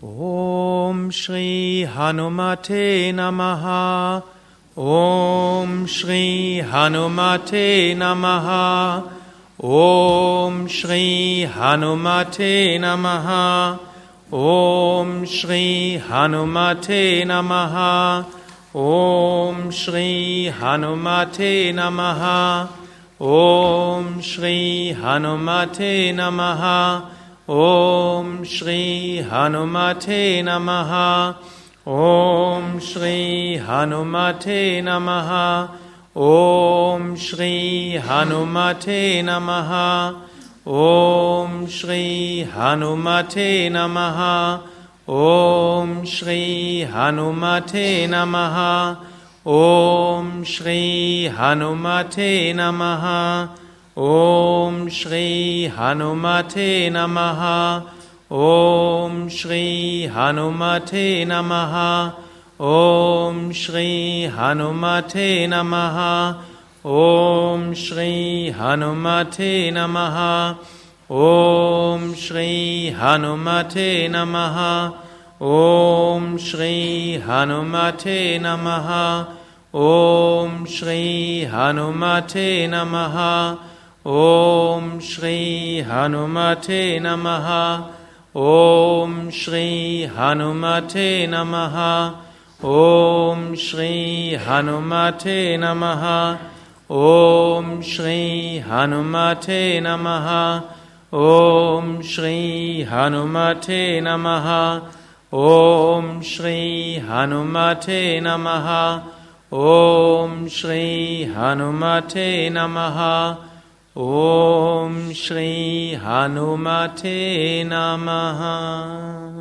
Om Shri Hanumate Namaha. Om Shri Hanumate Namaha. Om Shri Hanumate Namaha. Om Shri Hanumate Namaha. Om Shri Hanumate Namaha. Om Shri Hanumate Namaha. Om Shri Hanumate Namaha. Om Shri Hanumate Namaha. Om Shri Hanumate Namaha. Om Shri Hanumate Namaha. Om Shri Hanumate Namaha. Om Shri Hanumate Namaha. ॐ श्री हनुमठे नमः ॐ श्री हनुमठे नमः ॐ श्री हनुमठे नमः ॐ श्री हनुमठे नमः ॐ श्री हनुमठे नमः ॐ श्री हनुमठे नमः ॐ श्री हनुमठे नमः Om Shri Hanumate Namaha. Om Shri Hanumate Namaha. Om Shri Hanumate Namaha. Om Shri Hanumate Namaha. Om Shri Hanumate Namaha. Om Shri Hanumate Namaha. Om Shri Hanumate Namaha. Om Shri Hanumate Namaha.